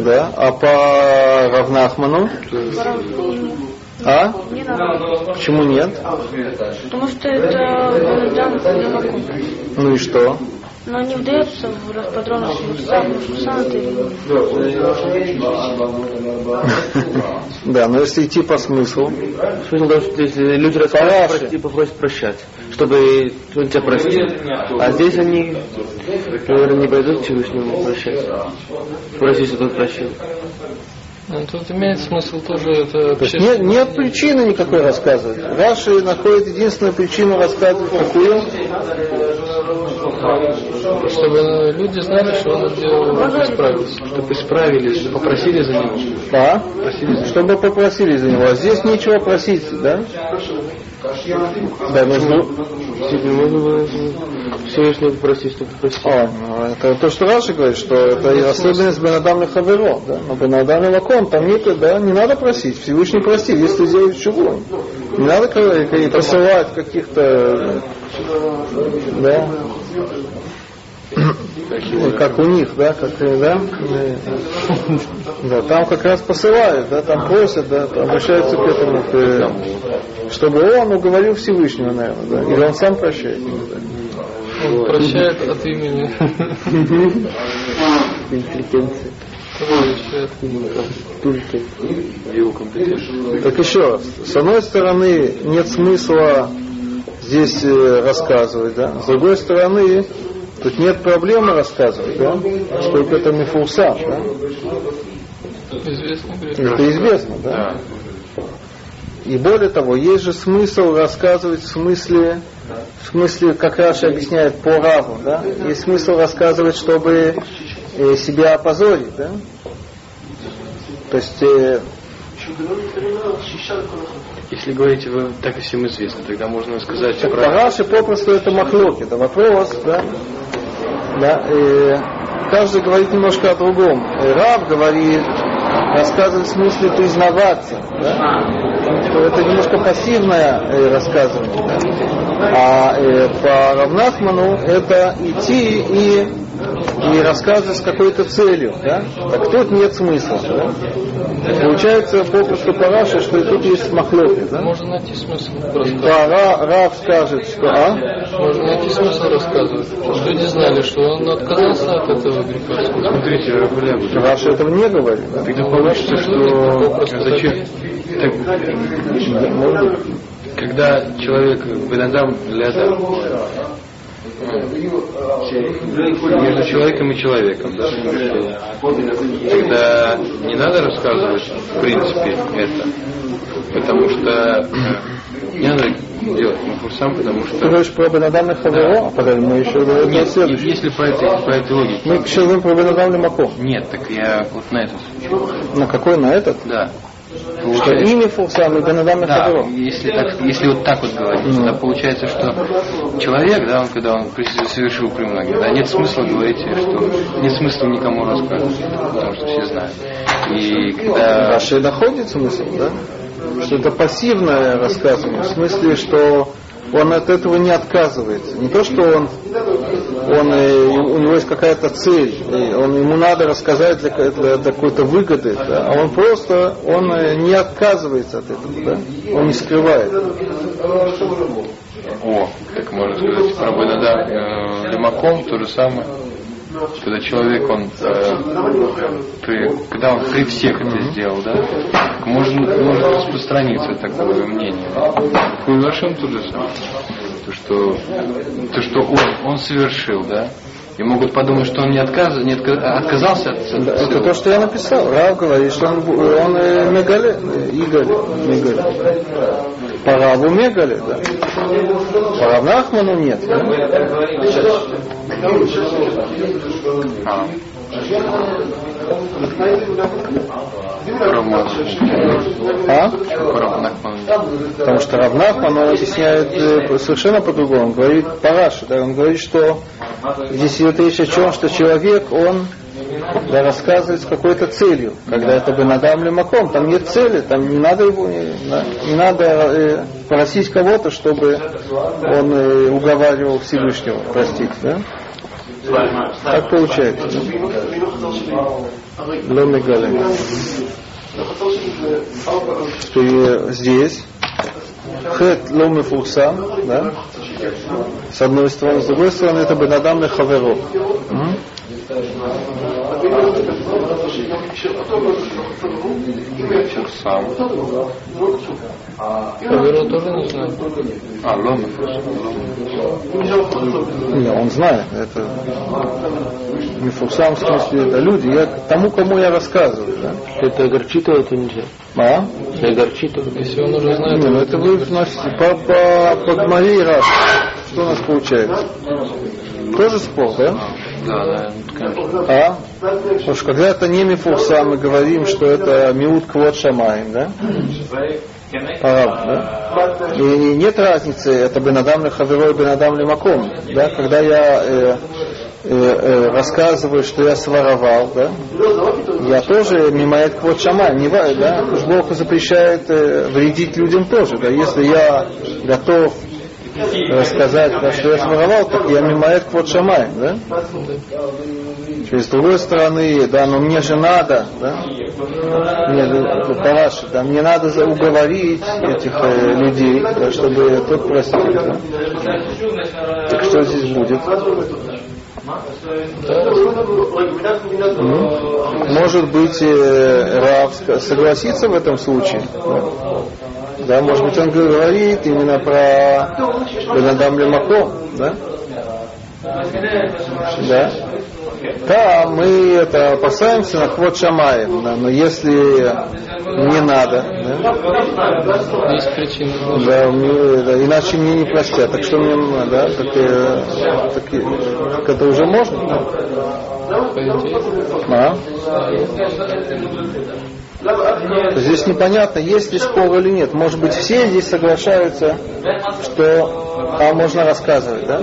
Да. А по Равнахману? А? Не надо. Почему нет? Потому что это Лемаком. Ну и что? Но не вдается в подробности Да, но если идти по смыслу, Смысл что если люди рассказывают, прости, попросят прощать, чтобы он тебя простил. А здесь они, наверное, не пойдут к Всевышнему прощать. Просить, чтобы он прощил. Ну, тут имеет смысл тоже это То нет, нет причины никакой рассказывать. Раши находит единственную причину рассказывать какую? Чтобы люди знали, что он сделал, исправился. Чтобы исправились, попросили за него. А? Чтобы попросили за него. А здесь нечего просить, да? Да, нужно... Действительно, можно было Всевышнего попросить, чтобы простил. О, ну, это то, что Раши говорит, что это и особенность Бенадам и Хаверо, да? Но Бенадам и Лаком, там нет, да, не надо просить, Всевышний простит, если ты делаешь чего. Не надо посылать каких-то, да, Ну, как у них, да, как, э, да, да, там как раз посылают, да, там просят, да, обращаются к этому, к, э, чтобы он уговорил Всевышнего, наверное, да, или он сам прощает. Он прощает от имени. Интеллигенция. Прощает. Только. Его компетенции. Так еще раз, с одной стороны нет смысла здесь э, рассказывать, да, с другой стороны тут нет проблемы рассказывать, да, сколько это мифулса, да, это известно, да. И более того, есть же смысл рассказывать в смысле, в смысле, как Раша объясняет по раву, да, есть смысл рассказывать, чтобы себя опозорить, да. То есть э, Если говорите, вы так и всем известно, тогда можно сказать Так, про... Параши попросту это махлоки, это вопрос, да? да и каждый говорит немножко о другом. И Рав говорит, рассказывать в смысле признаваться, да? что это немножко пассивное э, рассказывание. Да? А э, по Равнахману это идти и, и рассказывать с какой-то целью. Да? Так тут нет смысла. Да? Получается попросту Параши, что и тут есть махлоки. Да? Можно найти смысл рассказывать. Да, Ра- Рав скажет, что а? Можно найти смысл рассказывать. Чтобы люди знали, что он отказался от этого греха. Смотрите, Рабуля, Раша этого не говорит. да? тогда получится, что зачем... Так, Может быть. когда человек Бенадам Лядам между человеком и человеком, да, тогда не надо рассказывать в принципе это, потому что (clears throat) не надо делать махурсам, потому Ты что говоришь про Бенадам и Хаверо, а подожди, мы еще говорим нет, о следующем. если по этой, по этой логике, Мы говорим про Бенадам Мако. нет, так я вот на этот случай, На какой на этот? да. Что имя и Бенадам Да, если, так, если вот так вот говорить, тогда получается, что человек, да, он, когда он совершил премногие, да, нет смысла говорить, что нет смысла никому рассказывать, потому что все знают. И когда Раша и находит смысл, да? Что это пассивное рассказывание, в смысле, что он от этого не отказывается. Не то, что он, он э, у него есть какая-то цель, и он, ему надо рассказать для, для- для какой-то выгоды, да, а он просто он э, не отказывается от этого, да? он не скрывает. О, так можно сказать, про Бенада э, Лемаком то же самое. Когда человек, он, э, при- когда он при всех это сделал, да, можно, может распространиться такое мнение. Кульвашем то же самое. То, что, то, что он, он совершил, да, И могут подумать, что он не, отказ, не отка- отказался от Да, это то, что я написал. Рав говорит, что он, он э, мегале, э, игале, мегале. По Раву мегале, да. По Рав Нахману нет. да. А. А? Потому что Рав Нахман, он объясняет э, совершенно по-другому. Говорит по Раши, да, он говорит, что здесь идет речь о чем, что человек, он да, рассказывает с какой-то целью. Когда это бы надам маком, там нет цели, там не надо его, не, да, не надо э, просить кого-то, чтобы он э, уговаривал Всевышнего простить. Да? Так получается. Ломи Галин. И здесь Хет ломи фурсам, да? С одной стороны, с другой стороны, это Бенадам Хаверо. М? Сам. Хаверо тоже не знаю. А, Ломов. Не, он знает, это не фурсам в смысле, это люди. Я тому, кому я рассказываю, да? Это огорчит его, это нельзя. А? Если огорчит его. Если он уже знает, Не, ну это вы вносите по, по, по Гмаре и раз. Что у нас получается? Тоже спор, да? Да, да, конечно. А? Потому что когда это не мифурса, мы говорим, что это миут квот шамаем, да? Араб, да? И нет разницы, это бенадам ли хаверой, бенадам ли маком. Да? Когда я э, э, э, рассказываю, что я своровал, да? я тоже мимает квот шамай. Не, да? Бог запрещает э, вредить людям тоже. Да? Если я готов рассказать, что я своровал, так я мимает квот шамай. Да? То есть, с другой стороны, да, но мне же надо, да, мне, по-вашему, да, мне надо уговорить этих э, людей, да, чтобы тот простил. Да. Так что здесь будет? Ну, может быть, э, Рав согласится в этом случае. Да? Да, может быть, он говорит именно про Бенадам Лемако, да? Да. Да, мы это опасаемся на хвот шамаем, да, но если не надо, да, есть причина. да, мне- да, иначе мне не простят. Так что мне, да, так, э, так, э, так это уже можно? Идее. А? Здесь непонятно, есть ли спор или нет. Может быть, все здесь соглашаются, что там можно рассказывать, да?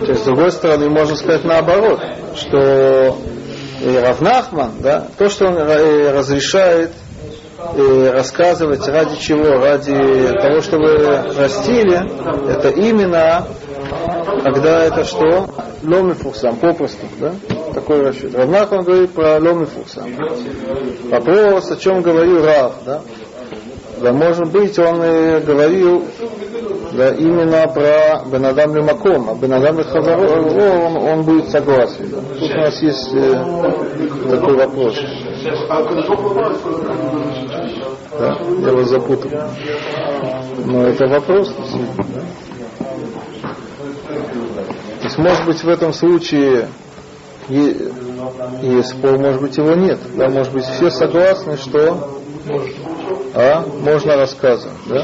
То есть, с другой стороны, можно сказать наоборот, что Равнахман, да, то, что он э, разрешает э, рассказывать ради чего? Ради того, чтобы растили, это именно когда это что? Ломи фурсам, попросту, да? Такой расчет. Равнах он говорит про ломи фурсам. Вопрос, о чем говорил Рав, да? Да, может быть, он и говорил да, именно про Бенадам Лемаком, а Бенадам Лехазаро, он, он будет согласен. Да. Тут у нас есть э, такой вопрос. Да, я вас запутал. Но это вопрос. да. Может быть, в этом случае есть спор, может быть, его нет. Да, может быть, все согласны, что а, можно рассказывать. Да?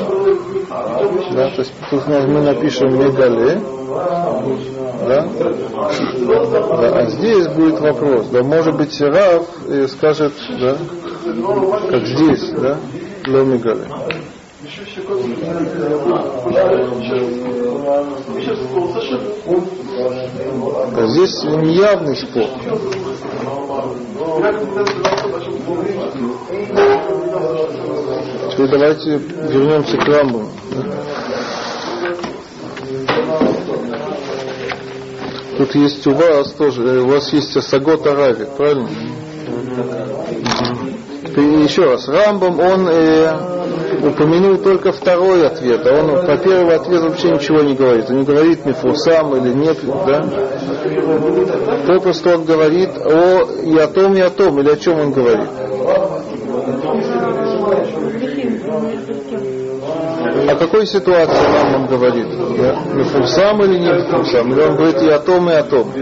Да, то есть тут мы напишем мегале, да? да, а здесь будет вопрос, да, может быть Рав э, скажет, да, как здесь, да, ло мегале. А здесь неявный спор. Теперь давайте вернемся к Рамбаму. Тут есть у вас тоже, э, у вас есть Сагот Арави, правильно? Еще раз, Рамбам, он э, упомянул только второй ответ, а он по первый ответ вообще ничего не говорит. Он не говорит Мифусам или нет, да? Попросту он говорит о и о том, и о том, или о чем он говорит. О какой ситуации Рамбам говорит? Да? Мифурсам или не Мифурсам? Или он говорит и о том, и о том?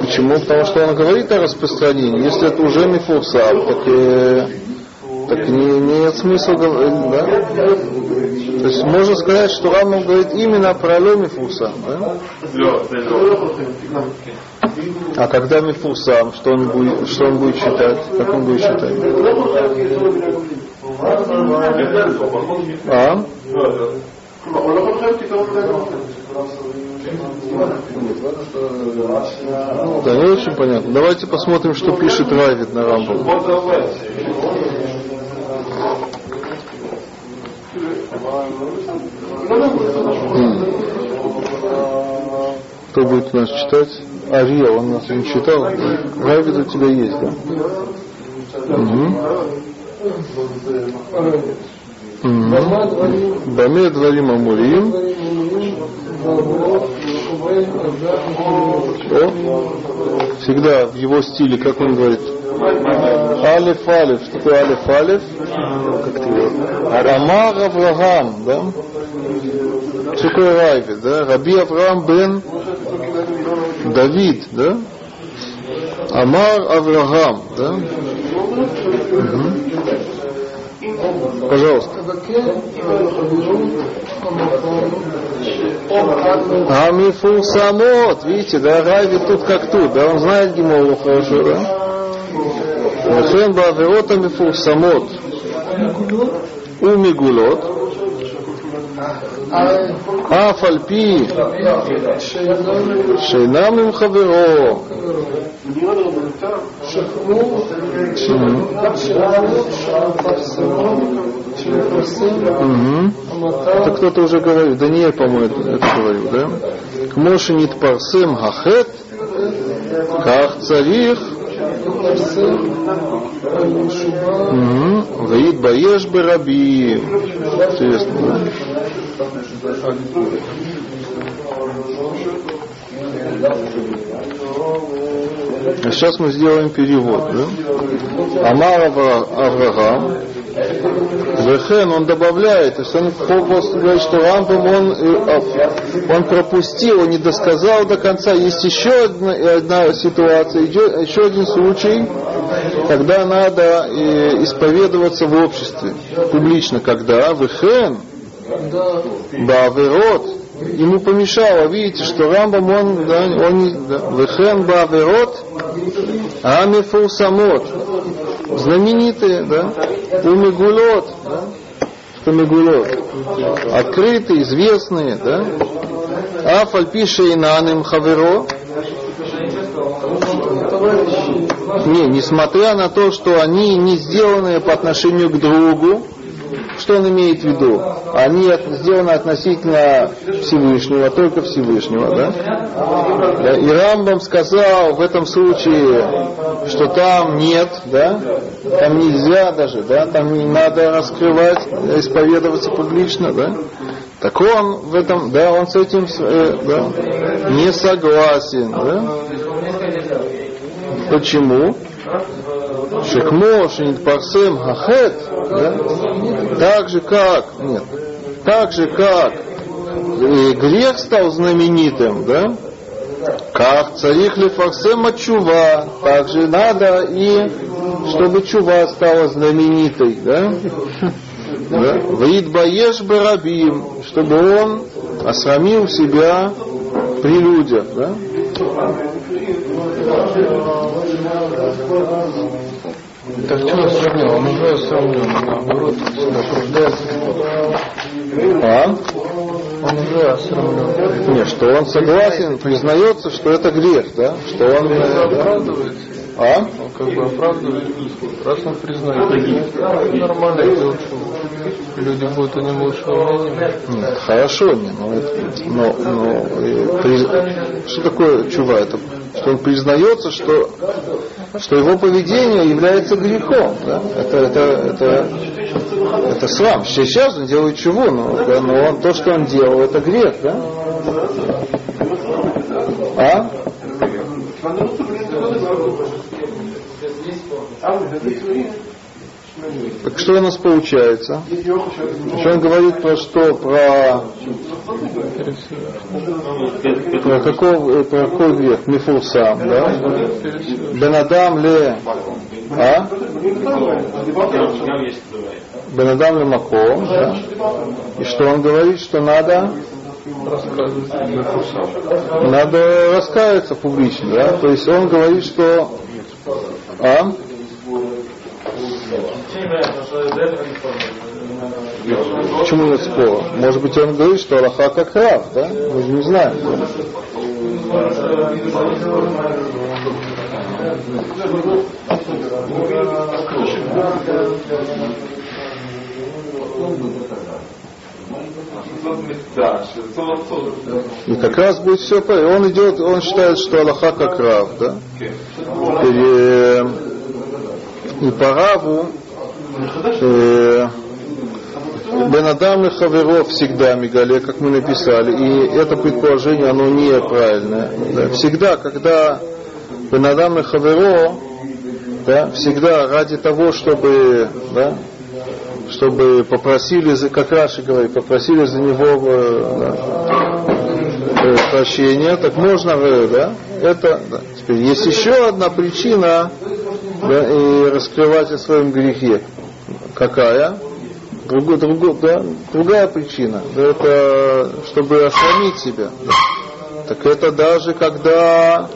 Почему? Потому что он говорит о распространении. Если это уже мифурсам, так, э, так не имеет смысла говорить, да? То есть можно сказать, что Рамбам говорит именно про Ле мифурсам, да? А когда мифурсам, что он будет, что он будет считать? Как он будет считать? А? Да, не очень понятно. Давайте посмотрим, что пишет Райвид на Рамбам. Кто будет у нас читать? Ария, он нас не читал. Райвид у тебя есть, да? Угу. Баме дворим амурим. Всегда в его стиле, как он говорит, Алиф Алиф, что такое Алиф Алиф? Рамар Авраам, да? Что такое Райвид, да? Раби Авраам бен Давид, да? Амар Авраам, да? Угу. Пожалуйста. А мифурсамот, видите, да, Рави тут как тут, да, он знает Гимолу хорошо, да? לכן בעבירות המפורסמות ומגולות, אף על פי שאינם עם חברו, Это кто-то уже говорил, Даниэль, по-моему, это говорил, да? Кмоши нит парсем хахет, как царих Ваид Баеш Бараби. Интересно. А сейчас мы сделаем перевод. Да? Амар Авраам. Вехен, он добавляет, то есть он просто говорит, что Рамбам он, э, он пропустил, он не досказал до конца. Есть еще одна, одна ситуация, еще один случай, когда надо э, исповедоваться в обществе, публично, когда Вехен, Баверот, ему помешало, видите, что Рамбам, он, да, он Вехен Баверот, Амифул Самот, знаменитые, да, Умигулот, да, что открытые, известные, да, Афальпише и Наним Хаверо, не, несмотря на то, что они не сделаны по отношению к другу, что он имеет в виду? Они сделаны относительно Всевышнего, только Всевышнего, да? И Рамбам сказал в этом случае, что там нет, да? Там нельзя даже, да? Там не надо раскрывать, исповедоваться публично, да? Так он в этом, да, он с этим э, да, не согласен, да? Почему? Шекмо, Шинитпарсем, Хахет, да? так же как, нет, так же как и грех стал знаменитым, да? Как царих лефарсема чува, так же надо и чтобы чува стала знаменитой, да? да? Ваид баеш барабим, чтобы он осрамил себя при людях, да? Так чего сравнил? Он уже сравнил, наоборот, оправдается. А? Он уже осрамлен. Нет, что он согласен, признается, что это грех, да? Что он... оправдывается. А? Он как бы оправдывает. Раз он признает, нормально делать, люди будут о нем лучшего мнения. Нет, хорошо, не, но, это, но, но э, при- что такое чува? Это что он признается, что, что его поведение является грехом. Да? Это, это, это, это срам. Сейчас он делает чего, но, да, но он, то, что он делал, это грех. Да? А? Так что у нас получается? Что он говорит про что? Про, про, какой, про какой грех? Мифурсам, да? Бенадам ле... А? Бенадам ле Маком, да? И что он говорит, что надо надо раскаяться публично, да? То есть он говорит, что а? Почему нет спора? Может быть, он говорит, что Аллаха как раб, да? Мы же не знаем. И как раз будет все Он идет, он считает, что Аллаха как раб, да? И, и по раву Бенадам и Хаверо всегда мигале, как мы написали, и это предположение, оно неправильное. Да, всегда, когда Бенадам и Хаверо, да, всегда ради того, чтобы, да, чтобы попросили, как Раши говорит, попросили за него э, да, э, прощения, так можно, э, да, это, да. Теперь есть еще одна причина, да, и раскрывать о своем грехе. Какая? Другой, другой, да, другая причина. Это чтобы осрамить себя. Так это даже когда,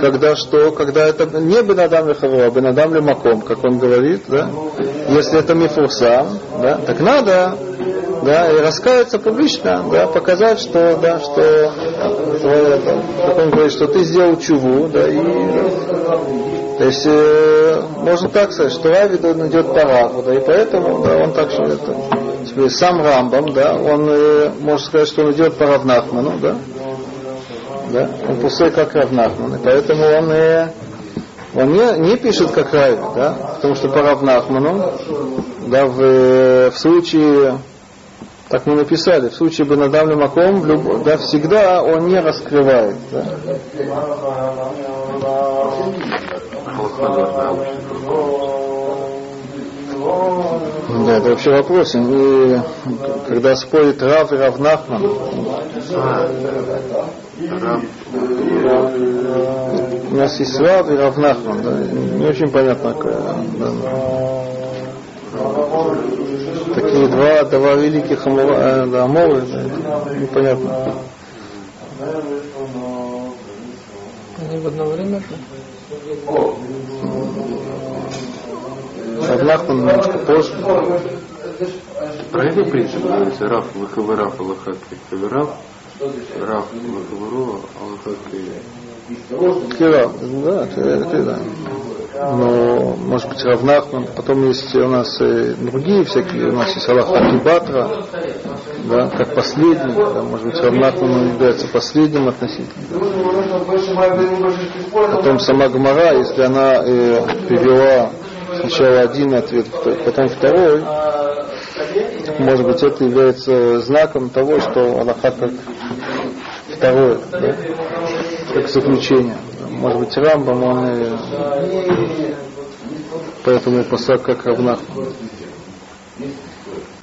когда что, когда это не Бенадам Лехаво, а Бенадам Лемаком, как он говорит, да, если это Мифурсам, да, так надо да, и раскаяться публично, да, показать, что, да, что, что как он говорит, что ты сделал чуву, да, и то есть э, можно так сказать, что Равид он идет по Раву, да, и поэтому да, он так что это, сам Рамбам, да, он э, может сказать, что он идет по Равнахману, да, да, он пустой как Равнахман, и поэтому он э, он не, не пишет как Рави, да, потому что по Равнахману, да, в, в случае так мы написали, в случае Бенадам Маком, да, всегда он не раскрывает. Да. Да, это вообще вопрос. И когда спорит Рав и Рав Нахман, у нас есть Рав и Рав Нахман, да, не очень понятно, да, такие два, два великих э, аморы, да, непонятно. Они в одно время же? Равнахман немножко позже. Про это принцип говорится, Раф, Лахаварав, Аллахак, Хаварав, Раф, Лахаварова, Аллахак, Кирав, да, это да. Но, может быть, Равнахман, потом есть у нас и другие всякие, у нас есть Аллах Акибатра, да, как последний, да, может быть, Равнахман является последним относительно. Потом сама Гмара, если она э, привела сначала один ответ, потом второй, может быть, это является знаком того, что Аллаха как второе, да? Как заключение. Может быть, Рамбам, он и поэтому посад как равнах.